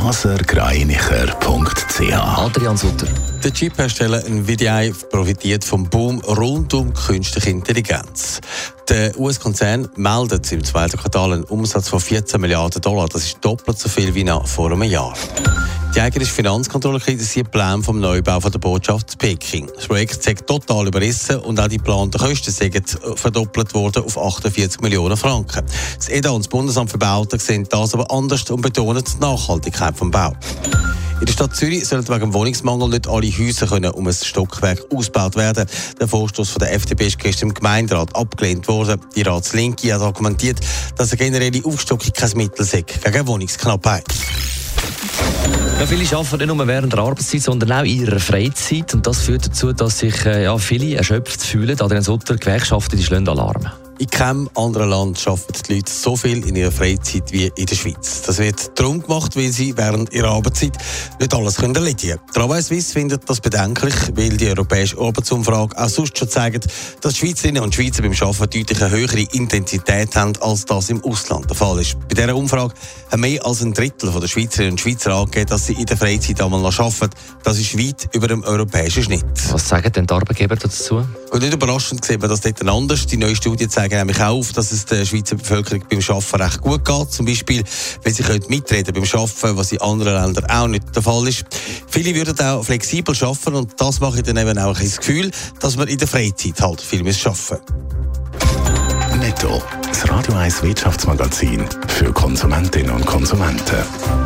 blasergreinicher.ch Adrian Sutter. Der Chip-Hersteller Nvidia profitiert vom Boom rund um künstliche Intelligenz. Der US-Konzern meldet im zweiten Quartal einen Umsatz von 14 Milliarden Dollar. Das ist doppelt so viel wie noch vor einem Jahr. Die eigene Finanzkontrolle kritisiert Pläne vom Neubau von der Botschaft in Peking. Das Projekt sei total überrissen und auch die geplanten Kosten sind verdoppelt worden auf 48 Millionen Franken. Das EDA und das Bundesamt für Bauten sehen das aber anders und betonen die Nachhaltigkeit vom Bau. In der Stadt Zürich sollen wegen Wohnungsmangel nicht alle Häuser können um ein Stockwerk ausgebaut werden. Der Vorstoß von der FDP ist gestern im Gemeinderat abgelehnt worden. Die Ratslinke hat argumentiert, dass eine generelle Aufstockung kein Mittel sei gegen Wohnungsknappheit. Ja, viele arbeiten nicht nur während der Arbeitszeit, sondern auch in ihrer Freizeit. Und das führt dazu, dass sich äh, ja, viele erschöpft fühlen. Adrian Sutter, Gewerkschaften, die schlagen Alarm. In keinem anderen Land arbeiten die Leute so viel in ihrer Freizeit wie in der Schweiz. Das wird darum gemacht, weil sie während ihrer Arbeitszeit nicht alles können erledigen können. Travail Suisse findet das bedenklich, weil die europäische Arbeitsumfrage auch sonst schon zeigt, dass Schweizerinnen und Schweizer beim Arbeiten deutlich eine höhere Intensität haben, als das im Ausland der Fall ist. Bei dieser Umfrage haben mehr als ein Drittel der Schweizerinnen und Schweizer angegeben, dass sie in der Freizeit einmal noch arbeiten. Das ist weit über dem europäischen Schnitt. Was sagen denn die Arbeitgeber dazu? Und nicht überraschend sehen wir das dort anders. Die neue Studie zeigt nämlich auch auf, dass es der Schweizer Bevölkerung beim Arbeiten recht gut geht. Zum Beispiel, wenn sie mitreden beim Arbeiten, was in anderen Ländern auch nicht der Fall ist. Viele würden auch flexibel arbeiten und das macht dann eben auch das Gefühl, dass man in der Freizeit halt viel mehr arbeiten Netto, das Radio 1 Wirtschaftsmagazin für Konsumentinnen und Konsumenten.